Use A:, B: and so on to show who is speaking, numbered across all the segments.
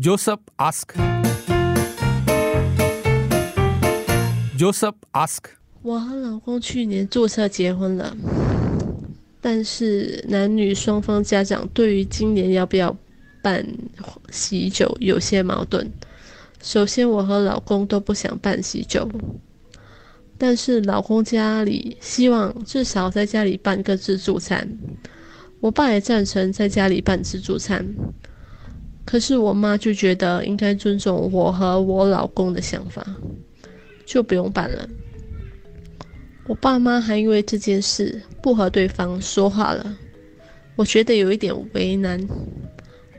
A: Joseph ask. Joseph ask.
B: 我和老公去年注册结婚了，但是男女双方家长对于今年要不要办喜酒有些矛盾。首先，我和老公都不想办喜酒，但是老公家里希望至少在家里办个自助餐。我爸也赞成在家里办自助餐，可是我妈就觉得应该尊重我和我老公的想法，就不用办了。我爸妈还因为这件事不和对方说话了，我觉得有一点为难。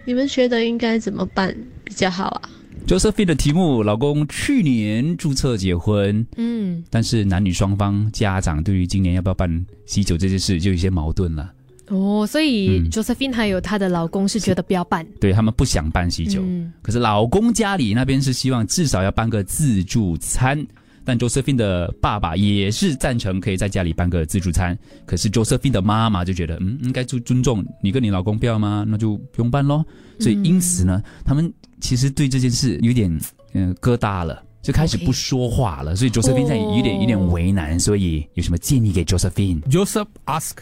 B: 你们觉得应该怎么办比较好啊
C: ？Josephine 的题目：老公去年注册结婚，
D: 嗯，
C: 但是男女双方家长对于今年要不要办喜酒这件事就有些矛盾了。
D: 哦，所以
C: 嗯
D: Josephine 还有她的老公是觉得不要办，
C: 对他们不想办喜酒，
D: 嗯
C: 可是老公家里那边是希望至少要办个自助餐。但 Josephine 的爸爸也是赞成可以在家里办个自助餐，可是 Josephine 的妈妈就觉得，嗯，应该尊尊重你跟你老公不要吗？那就不用办咯。所以因此呢，他们其实对这件事有点嗯、呃疙瘩了，就开始不说话了。所以 Josephine 现在有点有点为难，所以有什么建议给
A: Josephine？Joseph ask.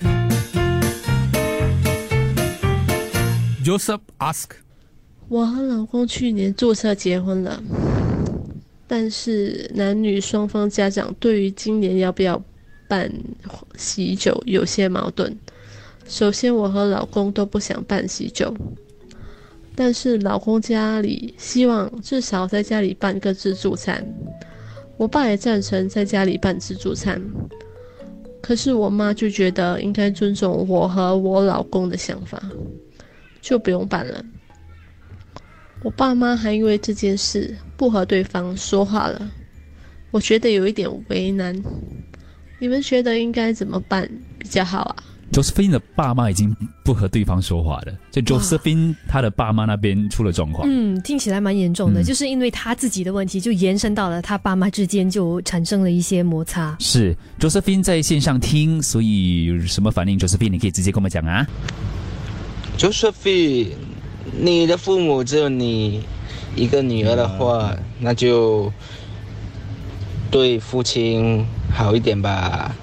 A: Joseph ask.
B: 我和老公去年注册结婚了，但是男女双方家长对于今年要不要办喜酒有些矛盾。首先，我和老公都不想办喜酒，但是老公家里希望至少在家里办个自助餐。我爸也赞成在家里办自助餐，可是我妈就觉得应该尊重我和我老公的想法，就不用办了。我爸妈还因为这件事不和对方说话了，我觉得有一点为难。你们觉得应该怎么办比较好啊
C: ？Josephine 的爸妈已经不和对方说话了，就 Josephine 她的爸妈那边出了状况。
D: 嗯，听起来蛮严重的，
C: 嗯
D: 就是因为他自己的问题，就延伸到了他爸妈之间就产生了一些摩擦。
C: 是 Josephine 在线上听，所以有什么反应？Josephine 你可以直接跟我们讲啊。
E: Josephine，你的父母只有你一个女儿的话，那就对父亲好一点吧，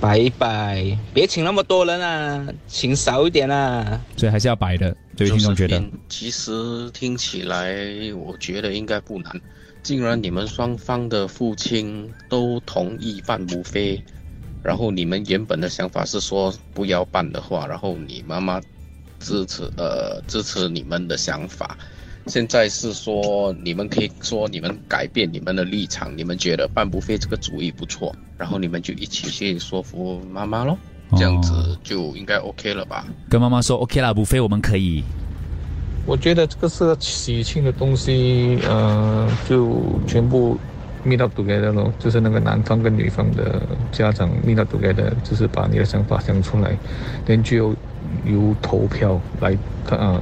E: 摆一摆，别请那么多人啊，请少一点啊。
C: 所以还是要摆的。这位听众觉得
F: 其实听起来，我觉得应该不难。既然你们双方的父亲都同意办母飞，然后你们原本的想法是说不要办的话，然后你妈妈支持呃支持你们的想法，现在是说你们可以说你们改变你们的立场，你们觉得办不飞这个主意不错，然后你们就一起去说服妈妈咯，这样子
C: 哦
F: 就应该 OK 了吧？
C: 跟妈妈说 OK 啦，不飞我们可以。
G: 我觉得这个是个喜庆的东西，呃，就全部 meet up together 咯，就是那个男方跟女方的家长 meet up together，就是把你的想法讲出来，then 就由由投票来看，呃，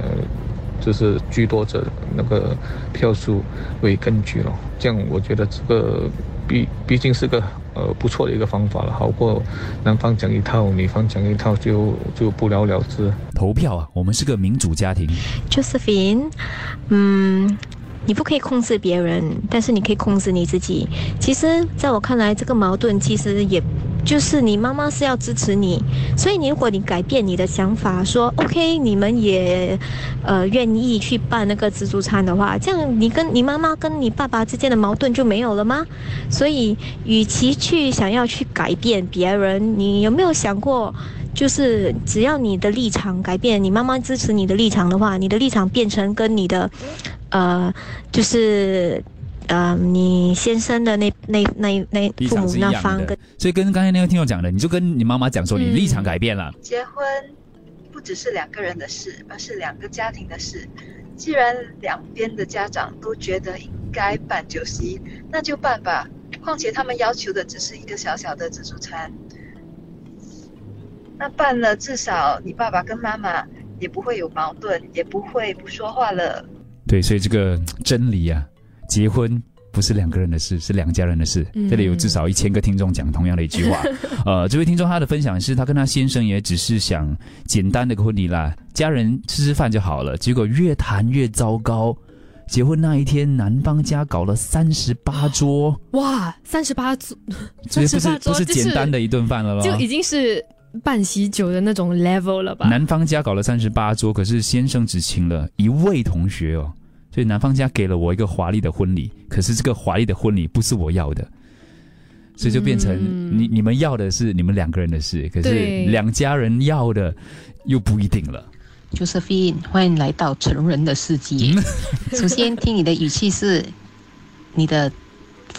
G: 就是居多者那个票数为根据咯。这样我觉得这个毕毕竟是个呃不错的一个方法了，好过男方讲一套，女方讲一套就就不了了之。
C: 投票啊，我们是个民主家庭
H: ，Josephine，嗯，你不可以控制别人，但是你可以控制你自己。其实，在我看来，这个矛盾其实也就是你妈妈是要支持你，所以你如果你改变你的想法，说 OK，你们也呃愿意去办那个自助餐的话，这样你跟你妈妈跟你爸爸之间的矛盾就没有了吗？所以，与其去想要去改变别人，你有没有想过？就是只要你的立场改变，你妈妈支持你的立场的话，你的立场变成跟你的，呃，就是呃你先生的那那那那父母那方跟。
C: 所以跟刚才那个听众讲的，你就跟你妈妈讲说，你
D: 嗯
C: 立场改变了。
I: 结婚不只是两个人的事，而是两个家庭的事。既然两边的家长都觉得应该办酒席，那就办吧。况且他们要求的只是一个小小的自助餐，那办了，至少你爸爸跟妈妈也不会有矛盾，也不会不说话了。
C: 对，所以这个真理啊，结婚不不是两个人的事，是两家人的事。
D: 嗯
C: 这里有至少一千个听众讲同样的一句话。呃，这位听众他的分享是他跟他先生也只是想简单的一个婚礼啦，家人吃吃饭就好了。结果越谈越糟糕，结婚那一天，男方家搞了三十八桌，
D: 哇，三十八桌，
C: 这不是
D: 38桌
C: 不是
D: 就是
C: 简单的一顿饭了咯。
D: 就已经是办喜酒的那种 level 了吧？
C: 男方家搞了三十八桌，可是先生只请了一位同学哦，所以男方家给了我一个华丽的婚礼，可是这个华丽的婚礼不是我要的，所以就变成
D: 嗯
C: 你你们要的是你们两个人的事，可是两家人要的又不一定了。
J: Josephine，欢迎来到成人的世界。首先，听你的语气是，你的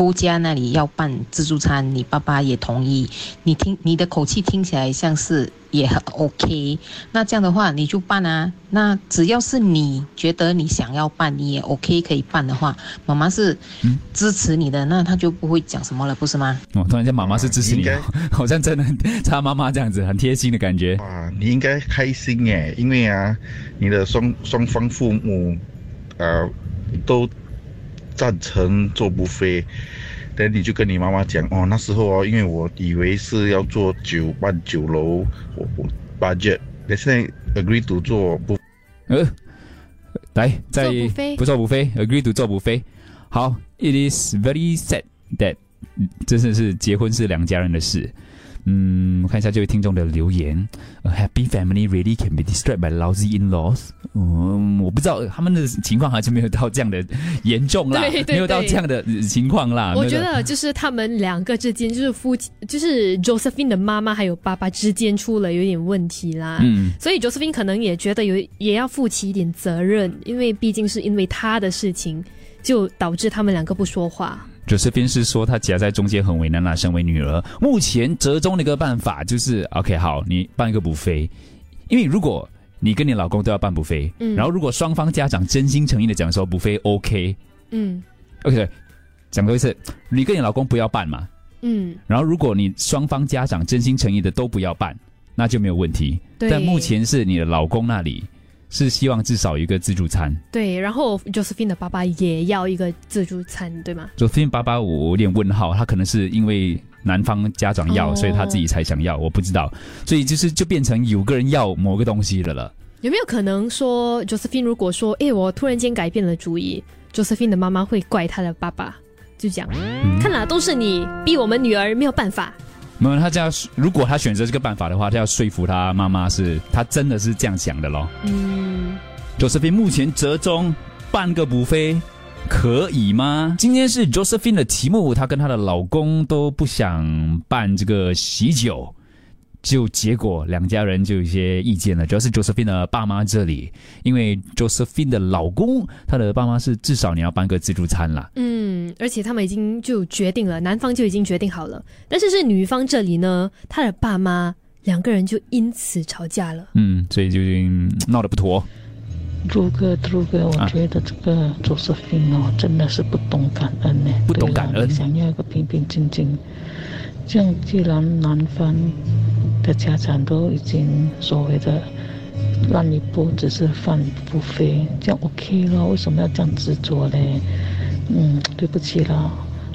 J: 夫家那里要办自助餐，你爸爸也同意。你听你的口气听起来像是也很 OK。那这样的话，你就办啊。那只要是你觉得你想要办，你也 OK 可以办的话，妈妈是支持你的，那他就不会讲什么了，不是吗？
C: 哦，突然间妈妈是支持你的，好像真的很他妈妈这样子，很贴心的感觉。
K: 啊，你应该开心耶，因为啊，你的双双方父母，呃，都赞成做不飞，等你就跟你妈妈讲哦，那时候哦，因为我以为是要做酒办酒楼，我我 budget，但现在 agree to 做不。
C: 呃，来，再不做不飞，agree to 做不飞。好，it is very sad that 真的是结婚是两家人的事。嗯，我看一下这位听众的留言。A happy family really can be destroyed by lousy in-laws。嗯，我不知道他们的情况还是没有到这样的严重啦，
D: 对对
C: 没有到这样的呃情况啦。
D: 我觉得就是他们两个之间，就是夫妻，就是 Josephine 的妈妈还有爸爸之间出了有点问题啦。
C: 嗯
D: 所以 Josephine 可能也觉得有也要负起一点责任，因为毕竟是因为他的事情，就导致他们两个不说话。
C: Josephine 是说她夹在中间很为难啦，身为女儿，目前折中的一个办法就是 OK，好，你办一个补飞，因为如果你跟你老公都要办补飞，
D: 嗯。
C: 然后如果双方家长真心诚意的讲说补飞 OK，OK，、
D: 嗯。
C: OK，讲多一次，你跟你老公不要办嘛，
D: 嗯，
C: 然后如果你双方家长真心诚意的都不要办，那就没有问题。
D: 对。
C: 但目前是你的老公那里是希望至少有一个自助餐。
D: 对。然后 Josephine 的爸爸也要一个自助餐，对吗
C: ？Josephine 爸爸，我有点问号，他可能是因为男方家长要，
D: 哦
C: 所以他自己才想要，我不知道，所以就是就变成有个人要某个东西的了。
D: 有没有可能说 Josephine 如果说，哎，我突然间改变了主意，Josephine 的妈妈会怪他的爸爸，就讲，看啦，都是你逼我们女儿没有办法。
C: 没有，他这样，如果他选择这个办法的话，他要说服他妈妈是，他真的是这样想的咯。
D: 嗯
C: ，Josephine 目前折中半个补飞，可以吗？今天是 Josephine 的题目，她跟她的老公都不想办这个喜酒，就结果两家人就有一些意见了，主要是 Josephine 的爸妈这里，因为 Josephine 的老公，他的爸妈是至少你要办个自助餐啦。
D: 嗯，而且他们已经就决定了，男方就已经决定好了，但是是女方这里呢，她的爸妈两个人就因此吵架了。
C: 嗯，所以就嗯闹得不妥。
L: 朱哥，朱哥，我觉得这个周世斌哦，真的是不懂感恩呢。
C: 不懂感恩
L: 想要一个平平静静，这样既然男方的家长都已经所谓的让你不只是饭不飞，这样 OK 了，为什么要这样执着呢？嗯，对不起了，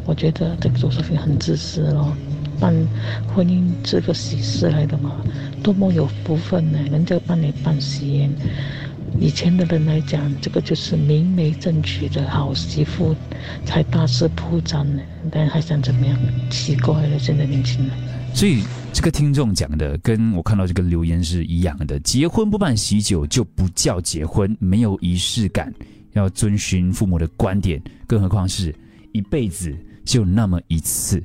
L: 我觉得这个周世斌很自私咯。办婚姻是个喜事来的嘛，多么有福分呢！人家帮你办喜宴，以前的人来讲，这个就是明媒正娶的好媳妇，才大肆铺张呢。但还想怎么样？奇怪了，现在年轻人。
C: 所以这个听众讲的跟我看到这个留言是一样的，结婚不办喜酒就不叫结婚，没有仪式感，要遵循父母的观点，更何况是一辈子就那么一次。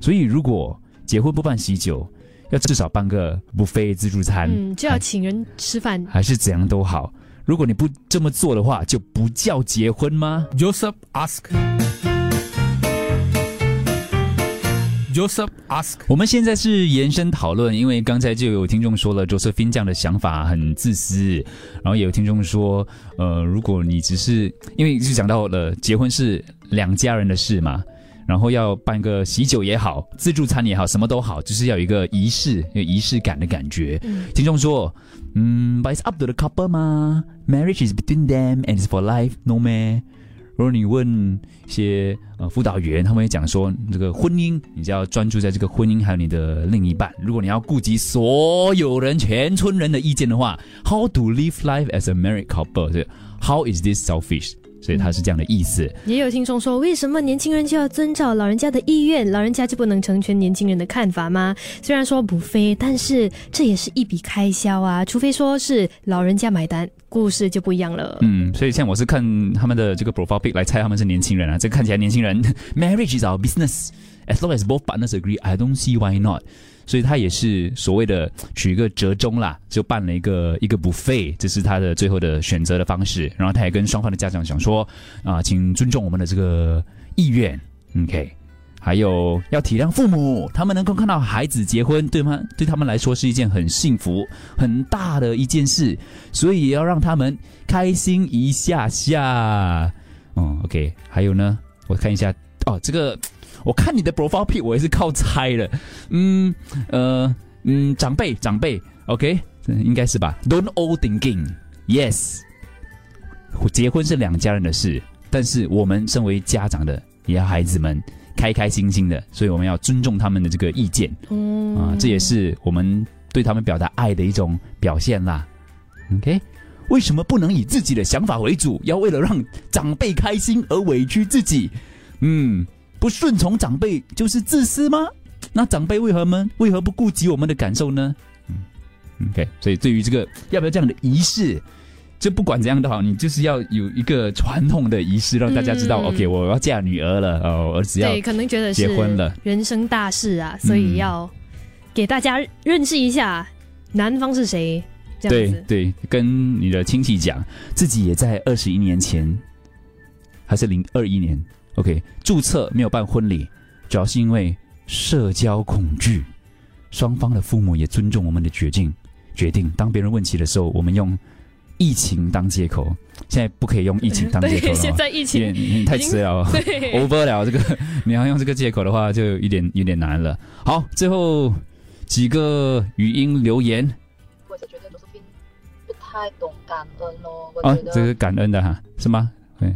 C: 所以如果结婚不办喜酒，要至少办个不费自助餐，
D: 嗯，就要请人吃饭。
C: 还是怎样都好。如果你不这么做的话，就不叫结婚吗
A: Joseph ask. Joseph ask.
C: 我们现在是延伸讨论，因为刚才就有听众说了，Josephine 这样的想法很自私，然后也有听众说，呃，如果你只是因为就讲到了结婚是两家人的事嘛，然后要办个喜酒也好，自助餐也好，什么都好，就是要有一个仪式、有仪式感的感觉。听众说，嗯，but it's up to the couple 嘛，marriage is between them and it's for life，no 咩？如果你问一些呃辅导员，他们会讲说，这个婚姻你就要专注在这个婚姻还有你的另一半。如果你要顾及所有人全村人的意见的话，How to live life as a married couple？是 How is this selfish？所以它是这样的意思。
D: 也有听众说，为什么年轻人就要遵照老人家的意愿，老人家就不能成全年轻人的看法吗？虽然说不非，但是这也是一笔开销啊。除非说是老人家买单，故事就不一样了。
C: 嗯，所以像我是看他们的这个 profile pic 来猜他们是年轻人啊。这个看起来年轻人，Marriage is our business. As long as both partners agree, I don't see why not. 所以他也是所谓的取一个折中啦，就办了一个一个 buffet，这是他的最后的选择的方式。然后他也跟双方的家长讲说，啊，请尊重我们的这个意愿，OK。还有要体谅父母，他们能够看到孩子结婚，对吗？对他们来说是一件很幸福、很大的一件事，所以也要让他们开心一下下。嗯，OK。还有呢，我看一下，哦，这个。我看你的 profile pic，我也是靠猜的。嗯，呃，嗯，长辈，长辈，OK，应该是吧？Don't old thinking，Yes。结婚是两家人的事，但是我们身为家长的，也要孩子们开开心心的，所以我们要尊重他们的这个意见。嗯，啊，这也是我们对他们表达爱的一种表现啦。OK，为什么不能以自己的想法为主？要为了让长辈开心而委屈自己？嗯。不顺从长辈就是自私吗？那长辈为何们为何不顾及我们的感受呢？嗯，OK，所以对于这个要不要这样的仪式，就不管怎样都好，你就是要有一个传统的仪式，让大家知道，OK，我要嫁女儿了，哦，儿子要
D: 对，可能觉得
C: 结婚了，
D: 人生大事啊，所以要给大家认识一下男方是谁。
C: 对对，跟你的亲戚讲，自己也在二十一年前，还是零二一年。OK，注册没有办婚礼，主要是因为社交恐惧。双方的父母也尊重我们的决定。决定当别人问起的时候，我们用疫情当借口。现在不可以用疫情当借口了，
D: 现在疫情
C: 太迟了，over 了。这个你要用这个借口的话，就有点有点难了。好，最后几个语音留言。
M: 我是觉得就是不太懂感恩咯。啊，
C: 这个感恩的哈，是吗？对。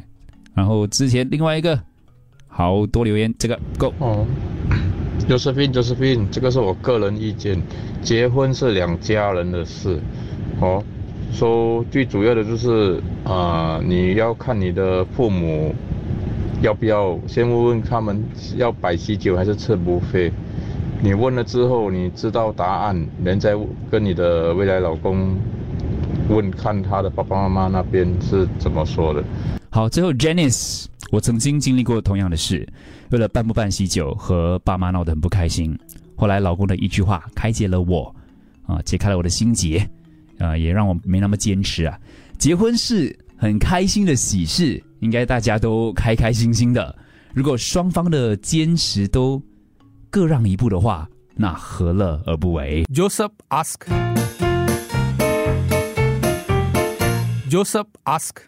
C: 然后之前另外一个。好多留言，这个 Go
G: 哦，Josephine，Josephine，这个是我个人意见，结婚是两家人的事，哦，说最主要的就是啊，你要看你的父母要不要先问问他们要摆喜酒还是吃不费，你问了之后你知道答案，人再跟你的未来老公问看他的爸爸妈妈那边是怎么说的。
C: 好，最后 Janice。我曾经经历过同样的事，为了办不办喜酒和爸妈闹得很不开心。后来老公的一句话开解了我，啊，解开了我的心结，啊，也让我没那么坚持啊。结婚是很开心的喜事，应该大家都开开心心的。如果双方的坚持都各让一步的话，那何乐而不为
A: ？Joseph ask. Joseph ask.